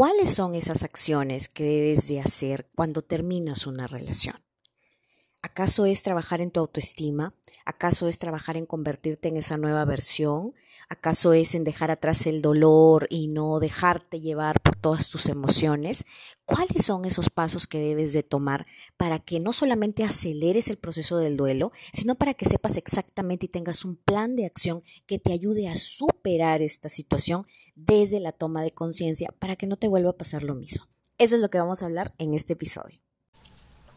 ¿Cuáles son esas acciones que debes de hacer cuando terminas una relación? ¿Acaso es trabajar en tu autoestima? ¿Acaso es trabajar en convertirte en esa nueva versión? ¿Acaso es en dejar atrás el dolor y no dejarte llevar por todas tus emociones? ¿Cuáles son esos pasos que debes de tomar para que no solamente aceleres el proceso del duelo, sino para que sepas exactamente y tengas un plan de acción que te ayude a superar esta situación desde la toma de conciencia para que no te vuelva a pasar lo mismo? Eso es lo que vamos a hablar en este episodio.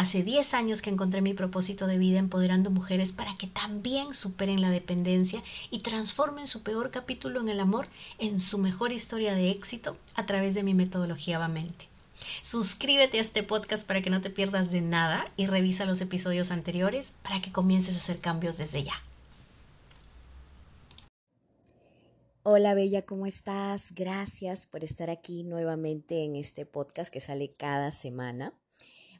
Hace 10 años que encontré mi propósito de vida empoderando mujeres para que también superen la dependencia y transformen su peor capítulo en el amor en su mejor historia de éxito a través de mi metodología Vamente. Suscríbete a este podcast para que no te pierdas de nada y revisa los episodios anteriores para que comiences a hacer cambios desde ya. Hola Bella, ¿cómo estás? Gracias por estar aquí nuevamente en este podcast que sale cada semana.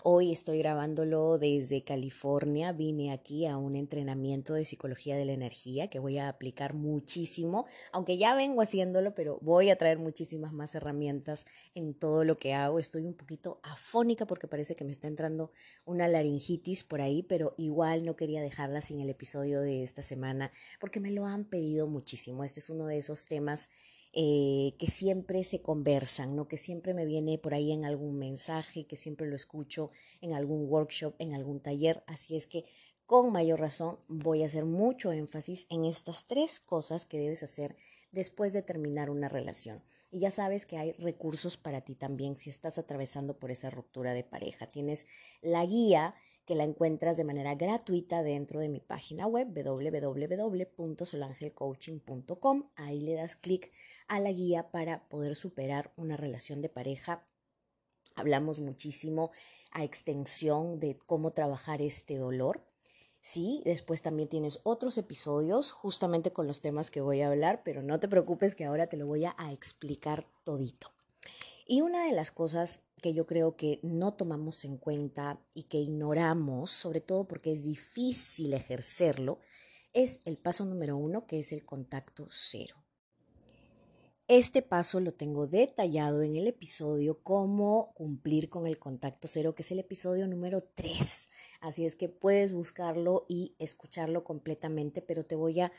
Hoy estoy grabándolo desde California. Vine aquí a un entrenamiento de psicología de la energía que voy a aplicar muchísimo, aunque ya vengo haciéndolo, pero voy a traer muchísimas más herramientas en todo lo que hago. Estoy un poquito afónica porque parece que me está entrando una laringitis por ahí, pero igual no quería dejarla sin el episodio de esta semana porque me lo han pedido muchísimo. Este es uno de esos temas eh, que siempre se conversan, ¿no? que siempre me viene por ahí en algún mensaje, que siempre lo escucho en algún workshop, en algún taller. Así es que con mayor razón voy a hacer mucho énfasis en estas tres cosas que debes hacer después de terminar una relación. Y ya sabes que hay recursos para ti también si estás atravesando por esa ruptura de pareja. Tienes la guía que la encuentras de manera gratuita dentro de mi página web www.solangelcoaching.com. Ahí le das clic a la guía para poder superar una relación de pareja. Hablamos muchísimo a extensión de cómo trabajar este dolor. Sí, después también tienes otros episodios justamente con los temas que voy a hablar, pero no te preocupes que ahora te lo voy a, explicar todito. Y una de las cosas que yo creo que no tomamos en cuenta y que ignoramos, sobre todo porque es difícil ejercerlo, es el paso número uno, que es el contacto cero. Este paso lo tengo detallado en el episodio Cómo cumplir con el contacto cero, que es el episodio número 3. Así es que puedes buscarlo y escucharlo completamente, pero te voy a,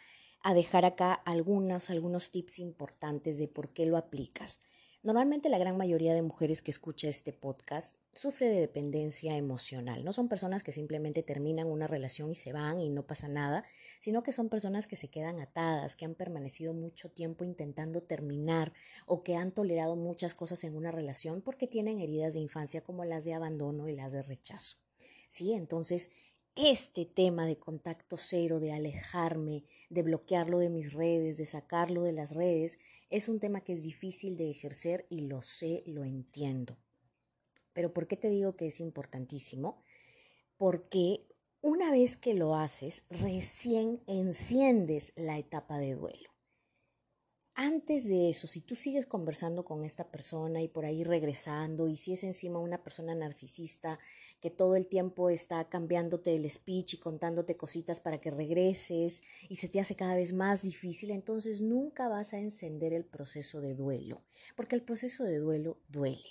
a dejar acá algunos, algunos tips importantes de por qué lo aplicas. Normalmente la gran mayoría de mujeres que escucha este podcast sufre de dependencia emocional. No son personas que simplemente terminan una relación y se van y no pasa nada, sino que son personas que se quedan atadas, que han permanecido mucho tiempo intentando terminar o que han tolerado muchas cosas en una relación porque tienen heridas de infancia como las de abandono y las de rechazo. ¿Sí? Entonces, este tema de contacto cero, de alejarme, de bloquearlo de mis redes, de sacarlo de las redes, es un tema que es difícil de ejercer y lo sé, lo entiendo. Pero ¿por qué te digo que es importantísimo? Porque una vez que lo haces, recién enciendes la etapa de duelo. Antes de eso, si tú sigues conversando con esta persona y por ahí regresando, y si es encima una persona narcisista que todo el tiempo está cambiándote el speech y contándote cositas para que regreses y se te hace cada vez más difícil, entonces nunca vas a encender el proceso de duelo, porque el proceso de duelo duele.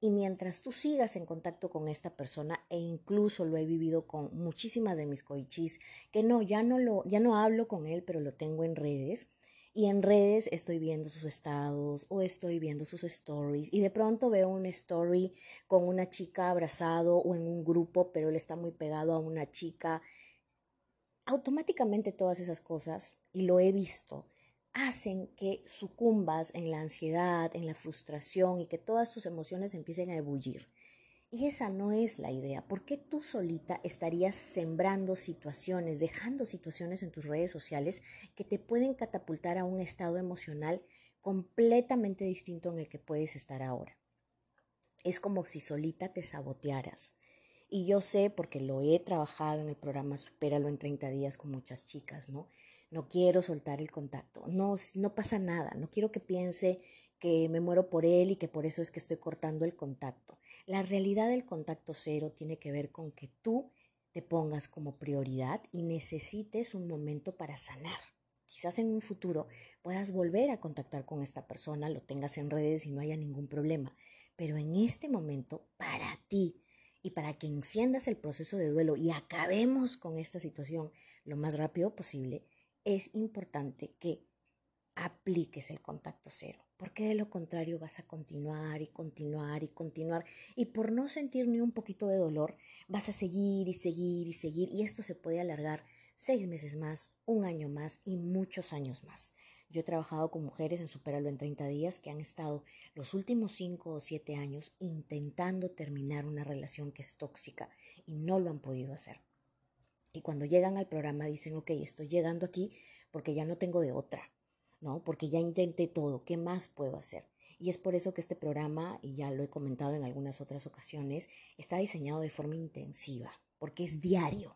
Y mientras tú sigas en contacto con esta persona, e incluso lo he vivido con muchísimas de mis coichis, que no, ya no lo, ya no hablo con él, pero lo tengo en redes, y en redes estoy viendo sus estados o estoy viendo sus stories y de pronto veo una story con una chica abrazado o en un grupo, pero él está muy pegado a una chica. Automáticamente todas esas cosas, y lo he visto, hacen que sucumbas en la ansiedad, en la frustración y que todas tus emociones empiecen a ebullir. Y esa no es la idea. ¿Por qué tú solita estarías sembrando situaciones, dejando situaciones en tus redes sociales que te pueden catapultar a un estado emocional completamente distinto en el que puedes estar ahora? Es como si solita te sabotearas. Y yo sé, porque lo he trabajado en el programa Supéralo en 30 días con muchas chicas, ¿no? No quiero soltar el contacto. No, no pasa nada. No quiero que piense que me muero por él y que por eso es que estoy cortando el contacto. La realidad del contacto cero tiene que ver con que tú te pongas como prioridad y necesites un momento para sanar. Quizás en un futuro puedas volver a contactar con esta persona, lo tengas en redes y no haya ningún problema. Pero en este momento, para ti y para que enciendas el proceso de duelo y acabemos con esta situación lo más rápido posible, es importante que apliques el contacto cero, porque de lo contrario vas a continuar y continuar y continuar y por no sentir ni un poquito de dolor vas a seguir y seguir y seguir y esto se puede alargar seis meses más, un año más y muchos años más. Yo he trabajado con mujeres en Superalo en 30 días que han estado los últimos cinco o siete años intentando terminar una relación que es tóxica y no lo han podido hacer. Y cuando llegan al programa dicen, ok, estoy llegando aquí porque ya no tengo de otra, ¿no? Porque ya intenté todo, ¿qué más puedo hacer? Y es por eso que este programa, y ya lo he comentado en algunas otras ocasiones, está diseñado de forma intensiva, porque es diario,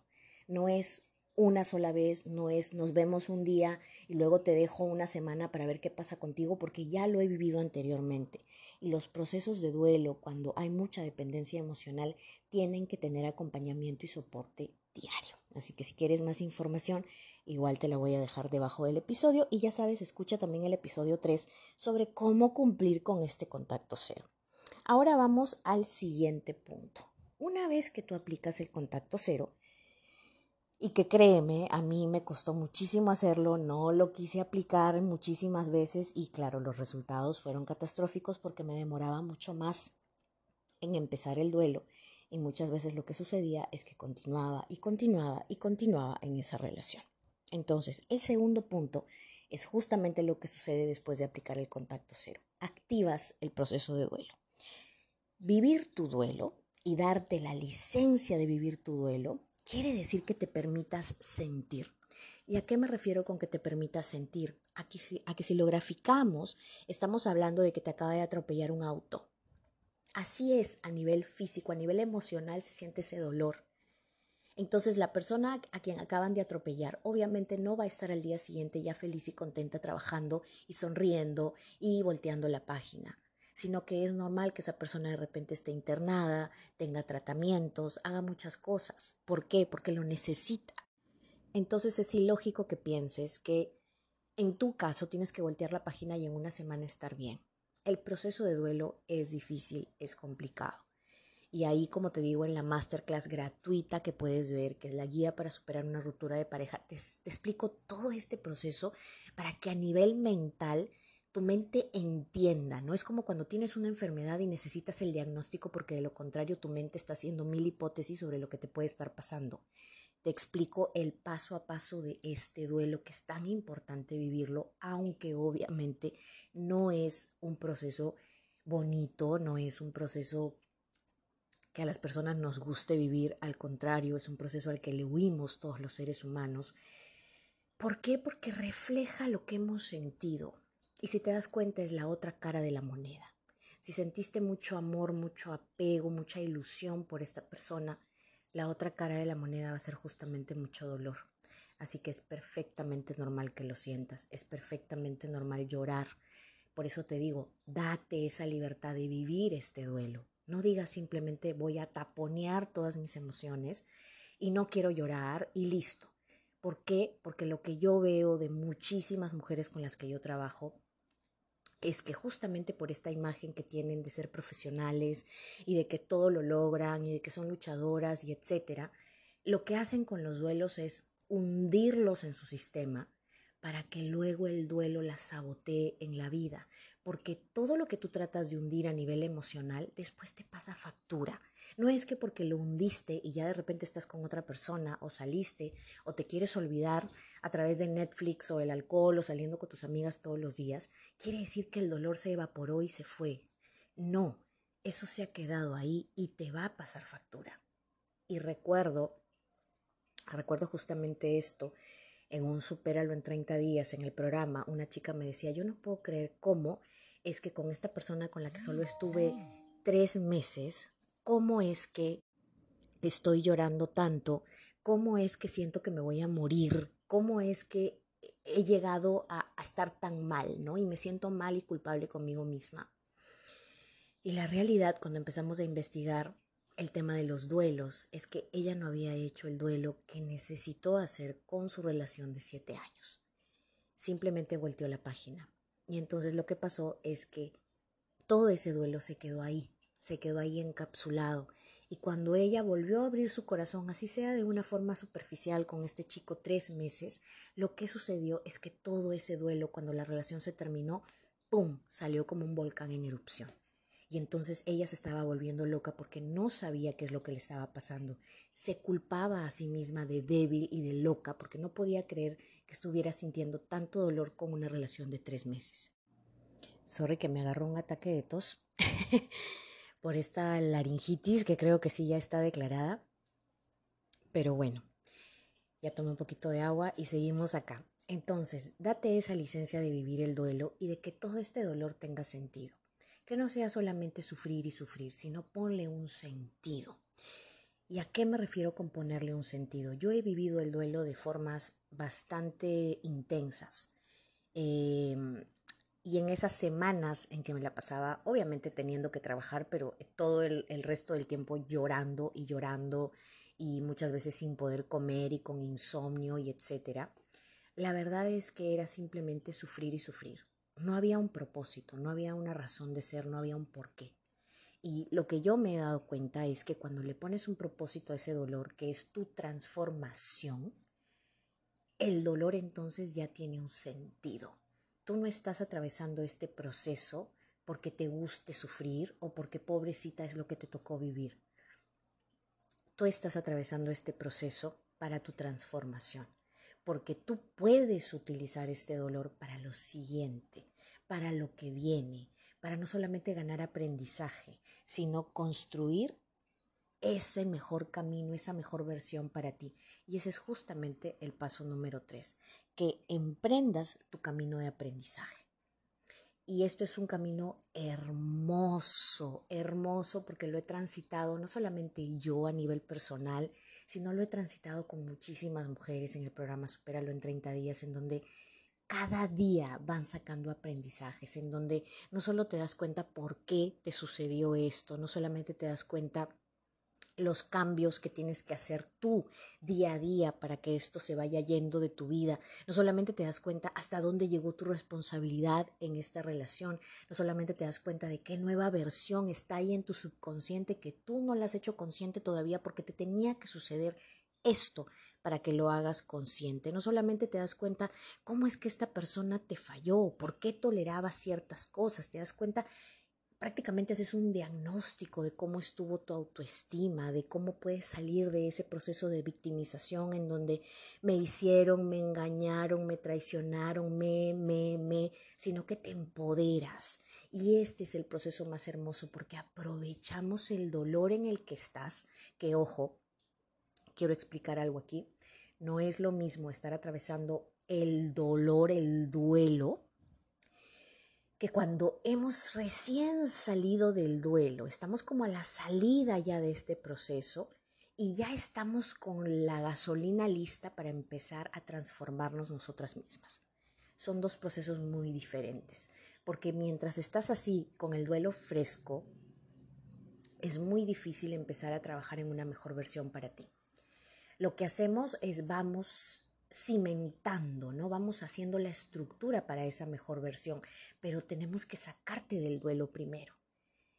no es una sola vez, no es nos vemos un día y luego te dejo una semana para ver qué pasa contigo porque ya lo he vivido anteriormente. Y los procesos de duelo, cuando hay mucha dependencia emocional, tienen que tener acompañamiento y soporte diario. Así que si quieres más información, igual te la voy a dejar debajo del episodio y ya sabes, escucha también el episodio 3 sobre cómo cumplir con este contacto cero. Ahora vamos al siguiente punto. Una vez que tú aplicas el contacto cero, y que créeme, a mí me costó muchísimo hacerlo, no lo quise aplicar muchísimas veces y claro, los resultados fueron catastróficos porque me demoraba mucho más en empezar el duelo y muchas veces lo que sucedía es que continuaba y continuaba y continuaba en esa relación. Entonces, el segundo punto es justamente lo que sucede después de aplicar el contacto cero. Activas el proceso de duelo. Vivir tu duelo y darte la licencia de vivir tu duelo quiere decir que te permitas sentir. ¿Y a qué me refiero con que te permitas sentir? A que, si, si lo graficamos, estamos hablando de que te acaba de atropellar un auto. Así es a nivel físico, a nivel emocional se siente ese dolor. Entonces la persona a quien acaban de atropellar obviamente no va a estar al día siguiente ya feliz y contenta trabajando y sonriendo y volteando la página sino que es normal que esa persona de repente esté internada, tenga tratamientos, haga muchas cosas. ¿Por qué? Porque lo necesita. Entonces es ilógico que pienses que en tu caso tienes que voltear la página y en una semana estar bien. El proceso de duelo es difícil, es complicado. Y ahí, como te digo, en la masterclass gratuita que puedes ver, que es la guía para superar una ruptura de pareja, te, te explico todo este proceso para que a nivel mental tu mente entienda, ¿no? Es como cuando tienes una enfermedad y necesitas el diagnóstico porque de lo contrario tu mente está haciendo mil hipótesis sobre lo que te puede estar pasando. Te explico el paso a paso de este duelo que es tan importante vivirlo, aunque obviamente no es un proceso bonito, no es un proceso que a las personas nos guste vivir, al contrario, es un proceso al que le huimos todos los seres humanos. ¿Por qué? Porque refleja lo que hemos sentido y si te das cuenta es la otra cara de la moneda. Si sentiste mucho amor, mucho apego, mucha ilusión por esta persona, la otra cara de la moneda va a ser justamente mucho dolor. Así que es perfectamente normal que lo sientas, es perfectamente normal llorar. Por eso te digo, date esa libertad de vivir este duelo. No digas simplemente voy a taponear todas mis emociones y no quiero llorar y listo. ¿Por qué? Porque lo que yo veo de muchísimas mujeres con las que yo trabajo es que justamente por esta imagen que tienen de ser profesionales y de que todo lo logran y de que son luchadoras y etcétera, lo que hacen con los duelos es hundirlos en su sistema para que luego el duelo las sabotee en la vida, porque todo lo que tú tratas de hundir a nivel emocional después te pasa factura. No es que porque lo hundiste y ya de repente estás con otra persona o saliste o te quieres olvidar a través de Netflix o el alcohol o saliendo con tus amigas todos los días, quiere decir que el dolor se evaporó y se fue. No, eso se ha quedado ahí y te va a pasar factura. Y recuerdo, recuerdo justamente esto, en un Supéralo en 30 días en el programa, una chica me decía, yo no puedo creer cómo es que con esta persona con la que solo estuve tres meses, cómo es que estoy llorando tanto? ¿Cómo es que siento que me voy a morir? ¿Cómo es que he llegado a, a estar tan mal, ¿no? Y me siento mal y culpable conmigo misma. Y la realidad, cuando empezamos a investigar el tema de los duelos, es que ella no había hecho el duelo que necesitó hacer con su relación de siete años. Simplemente volteó la página. Y entonces lo que pasó es que todo ese duelo se quedó ahí, se quedó ahí encapsulado. Y cuando ella volvió a abrir su corazón, así sea de una forma superficial con este chico tres meses, lo que sucedió es que todo ese duelo, cuando la relación se terminó, ¡pum!, salió como un volcán en erupción. Y entonces ella se estaba volviendo loca porque no sabía qué es lo que le estaba pasando. Se culpaba a sí misma de débil y de loca porque no podía creer que estuviera sintiendo tanto dolor con una relación de tres meses. Sorry que me agarró un ataque de tos por esta laringitis que creo que sí ya está declarada. Pero bueno, ya tomé un poquito de agua y seguimos acá. Entonces, date esa licencia de vivir el duelo y de que todo este dolor tenga sentido. Que no sea solamente sufrir y sufrir, sino ponle un sentido. ¿Y a qué me refiero con ponerle un sentido? Yo he vivido el duelo de formas bastante intensas. Eh, y en esas semanas en que me la pasaba, obviamente teniendo que trabajar, pero todo el, el, resto del tiempo llorando y llorando y muchas veces sin poder comer y con insomnio y etcétera, la verdad es que era simplemente sufrir y sufrir. No había un propósito, no había una razón de ser, no había un porqué. Y lo que yo me he dado cuenta es que cuando le pones un propósito a ese dolor, que es tu transformación, el dolor entonces ya tiene un sentido Tú no estás atravesando este proceso porque te guste sufrir o porque pobrecita es lo que te tocó vivir. Tú estás atravesando este proceso para tu transformación, porque tú puedes utilizar este dolor para lo siguiente, para lo que viene, para no solamente ganar aprendizaje, sino construir ese mejor camino, esa mejor versión para ti. Y ese es justamente el paso número tres, que emprendas tu camino de aprendizaje. Y esto es un camino hermoso, hermoso, porque lo he transitado no solamente yo a nivel personal, sino lo he transitado con muchísimas mujeres en el programa Superalo en 30 días, en donde cada día van sacando aprendizajes, en donde no solo te das cuenta por qué te sucedió esto, no solamente te das cuenta los cambios que tienes que hacer tú día a día para que esto se vaya yendo de tu vida. No solamente te das cuenta hasta dónde llegó tu responsabilidad en esta relación, no solamente te das cuenta de qué nueva versión está ahí en tu subconsciente que tú no la has hecho consciente todavía porque te tenía que suceder esto para que lo hagas consciente. No solamente te das cuenta cómo es que esta persona te falló, por qué toleraba ciertas cosas, te das cuenta prácticamente haces un diagnóstico de cómo estuvo tu autoestima, de cómo puedes salir de ese proceso de victimización en donde me hicieron, me engañaron, me traicionaron, me, me, me, sino que te empoderas. Y este es el proceso más hermoso porque aprovechamos el dolor en el que estás, que ojo, quiero explicar algo aquí, no es lo mismo estar atravesando el dolor, el duelo, que cuando hemos recién salido del duelo, estamos como a la salida ya de este proceso y ya estamos con la gasolina lista para empezar a transformarnos nosotras mismas. Son dos procesos muy diferentes, porque mientras estás así con el duelo fresco, es muy difícil empezar a trabajar en una mejor versión para ti. Lo que hacemos es vamos cimentando, ¿no? Vamos haciendo la estructura para esa mejor versión, pero tenemos que sacarte del duelo primero.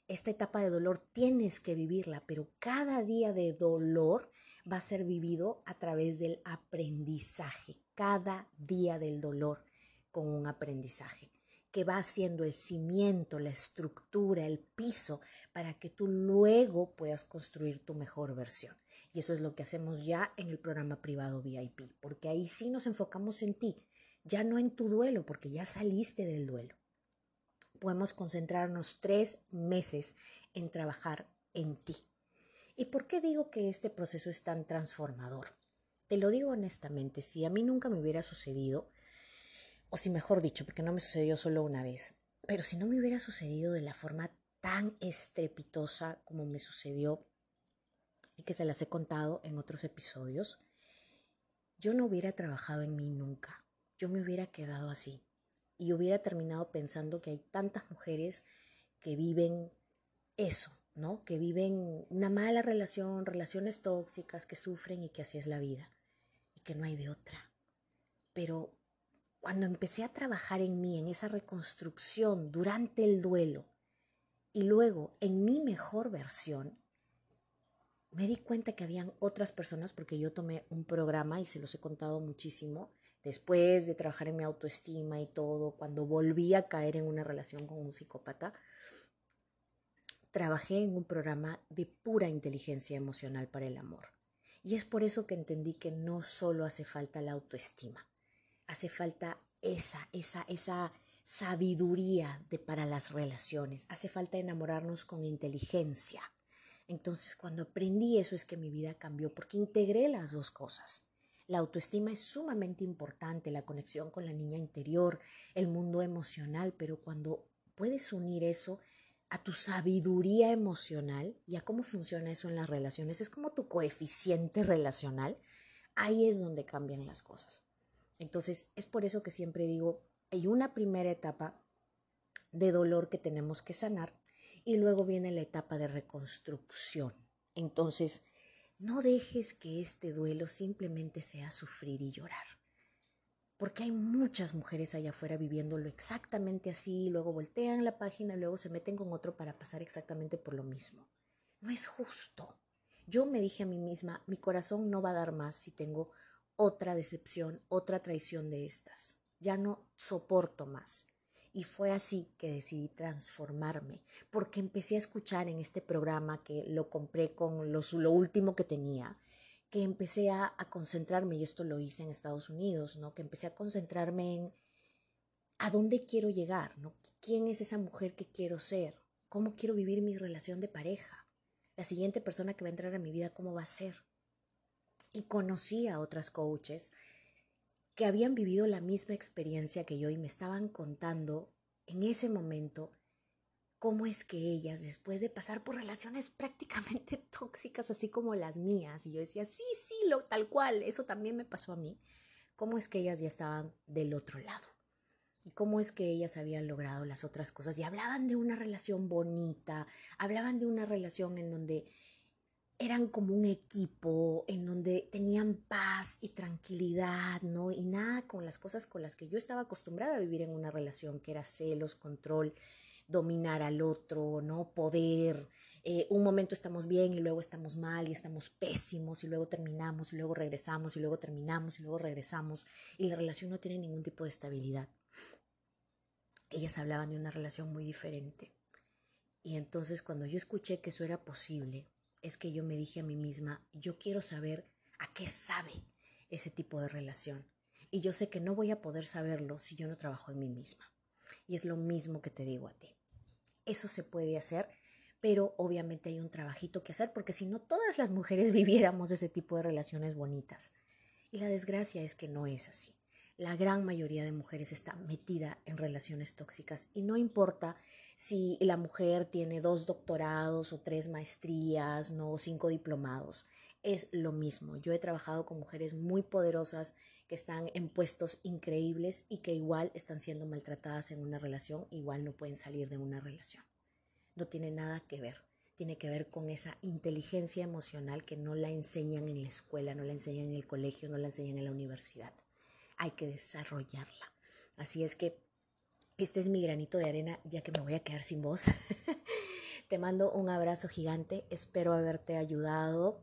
Esta etapa de dolor tienes que vivirla, pero cada día de dolor va a ser vivido a través del aprendizaje, cada día del dolor con un aprendizaje que va haciendo el cimiento, la estructura, el piso, para que tú luego puedas construir tu mejor versión. Y eso es lo que hacemos ya en el programa privado VIP, porque ahí sí nos enfocamos en ti, ya no en tu duelo, porque ya saliste del duelo. Podemos concentrarnos tres meses en trabajar en ti. ¿Y por qué digo que este proceso es tan transformador? Te lo digo honestamente, si a mí nunca me hubiera sucedido, o si mejor dicho, porque no me sucedió solo una vez, pero si no me hubiera sucedido de la forma tan estrepitosa como me sucedió, y que se las he contado en otros episodios, yo no hubiera trabajado en mí nunca. Yo me hubiera quedado así y hubiera terminado pensando que hay tantas mujeres que viven eso, ¿no? Que viven una mala relación, relaciones tóxicas, que sufren y que así es la vida y que no hay de otra. Pero cuando empecé a trabajar en mí, en esa reconstrucción durante el duelo y luego en mi mejor versión, me di cuenta que habían otras personas, porque yo tomé un programa y se los he contado muchísimo, después de trabajar en mi autoestima y todo, cuando volví a caer en una relación con un psicópata, trabajé en un programa de pura inteligencia emocional para el amor. Y es por eso que entendí que no solo hace falta la autoestima, hace falta esa, esa, esa sabiduría de para las relaciones, hace falta enamorarnos con inteligencia. Entonces, cuando aprendí eso es que mi vida cambió porque integré las dos cosas. La autoestima es sumamente importante, la conexión con la niña interior, el mundo emocional, pero cuando puedes unir eso a tu sabiduría emocional y a cómo funciona eso en las relaciones, es como tu coeficiente relacional, ahí es donde cambian las cosas. Entonces, es por eso que siempre digo, hay una primera etapa de dolor que tenemos que sanar y luego viene la etapa de reconstrucción. Entonces, no dejes que este duelo simplemente sea sufrir y llorar. Porque hay muchas mujeres allá afuera viviéndolo exactamente así, luego voltean la página, luego se meten con otro para pasar exactamente por lo mismo. No es justo. Yo me dije a mí misma, mi corazón no va a dar más si tengo otra decepción, otra traición de estas. Ya no soporto más. Y fue así que decidí transformarme, porque empecé a escuchar en este programa que lo compré con lo último que tenía, que empecé a, a, concentrarme, y esto lo hice en Estados Unidos, ¿no? que empecé a concentrarme en a dónde quiero llegar, ¿no? quién es esa mujer que quiero ser, cómo quiero vivir mi relación de pareja, la siguiente persona que va a entrar a mi vida, cómo va a ser. Y conocí a otras coaches que habían vivido la misma experiencia que yo y me estaban contando en ese momento cómo es que ellas, después de pasar por relaciones prácticamente tóxicas, así como las mías, y yo decía, sí, sí, lo, tal cual, eso también me pasó a mí, cómo es que ellas ya estaban del otro lado. Y cómo es que ellas habían logrado las otras cosas. Y hablaban de una relación bonita, hablaban de una relación en donde eran como un equipo en donde tenían paz y tranquilidad, ¿no? Y nada con las cosas con las que yo estaba acostumbrada a vivir en una relación, que era celos, control, dominar al otro, ¿no? Poder. Eh, un momento estamos bien y luego estamos mal y estamos pésimos y luego terminamos y luego regresamos y luego terminamos y luego regresamos y la relación no tiene ningún tipo de estabilidad. Ellas hablaban de una relación muy diferente. Y entonces cuando yo escuché que eso era posible, es que yo me dije a mí misma, yo quiero saber a qué sabe ese tipo de relación. Y yo sé que no voy a poder saberlo si yo no trabajo en mí misma. Y es lo mismo que te digo a ti. Eso se puede hacer, pero obviamente hay un trabajito que hacer porque si no todas las mujeres viviéramos ese tipo de relaciones bonitas. Y la desgracia es que no es así. La gran mayoría de mujeres está metida en relaciones tóxicas y no importa si la mujer tiene dos doctorados o tres maestrías, no o cinco diplomados. Es lo mismo. Yo he trabajado con mujeres muy poderosas que están en puestos increíbles y que igual están siendo maltratadas en una relación, igual no pueden salir de una relación. No tiene nada que ver. Tiene que ver con esa inteligencia emocional que no la enseñan en la escuela, no la enseñan en el colegio, no la enseñan en la universidad. Hay que desarrollarla. Así es que este es mi granito de arena, ya que me voy a quedar sin voz. Te mando un abrazo gigante, espero haberte ayudado.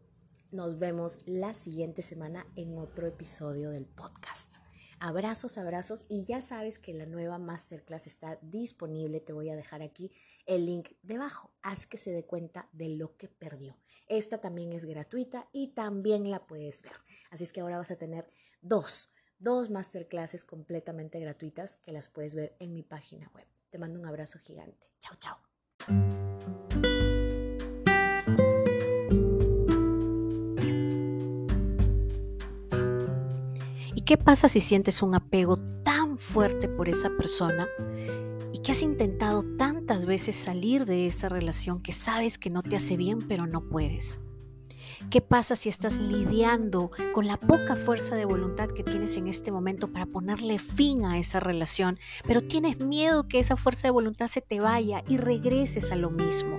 Nos vemos la siguiente semana en otro episodio del podcast. Abrazos, abrazos y ya sabes que la nueva masterclass está disponible. Te voy a dejar aquí el link debajo. Haz que se dé cuenta de lo que perdió. Esta también es gratuita y también la puedes ver. Así es que ahora vas a tener dos dos masterclasses completamente gratuitas que las puedes ver en mi página web. Te mando un abrazo gigante. Chao, chao. ¿Y qué pasa si sientes un apego tan fuerte por esa persona y que has intentado tantas veces salir de esa relación que sabes que no te hace bien pero no puedes? ¿Qué pasa si estás lidiando con la poca fuerza de voluntad que tienes en este momento para ponerle fin a esa relación, pero tienes miedo que esa fuerza de voluntad se te vaya y regreses a lo mismo?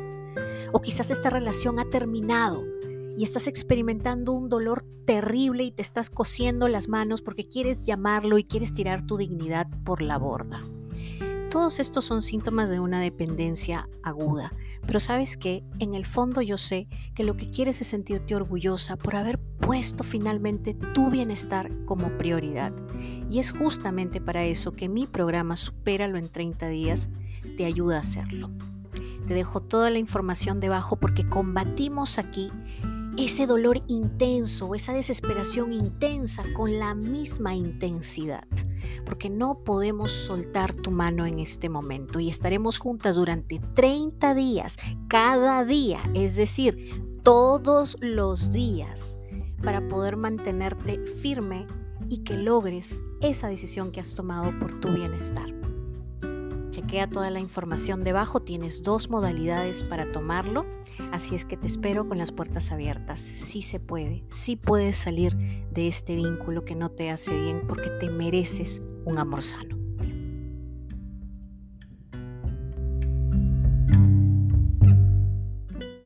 O quizás esta relación ha terminado y estás experimentando un dolor terrible y te estás cosiendo las manos porque quieres llamarlo y quieres tirar tu dignidad por la borda. Todos estos son síntomas de una dependencia aguda, pero sabes que en el fondo yo sé que lo que quieres es sentirte orgullosa por haber puesto finalmente tu bienestar como prioridad. Y es justamente para eso que mi programa Supéralo en 30 días te ayuda a hacerlo. Te dejo toda la información debajo porque combatimos aquí ese dolor intenso, esa desesperación intensa con la misma intensidad, porque no podemos soltar tu mano en este momento y estaremos juntas durante 30 días, cada día, es decir, todos los días, para poder mantenerte firme y que logres esa decisión que has tomado por tu bienestar. Chequea toda la información debajo, tienes dos modalidades para tomarlo, así es que te espero con las puertas abiertas. Sí se puede, sí puedes salir de este vínculo que no te hace bien porque te mereces un amor sano.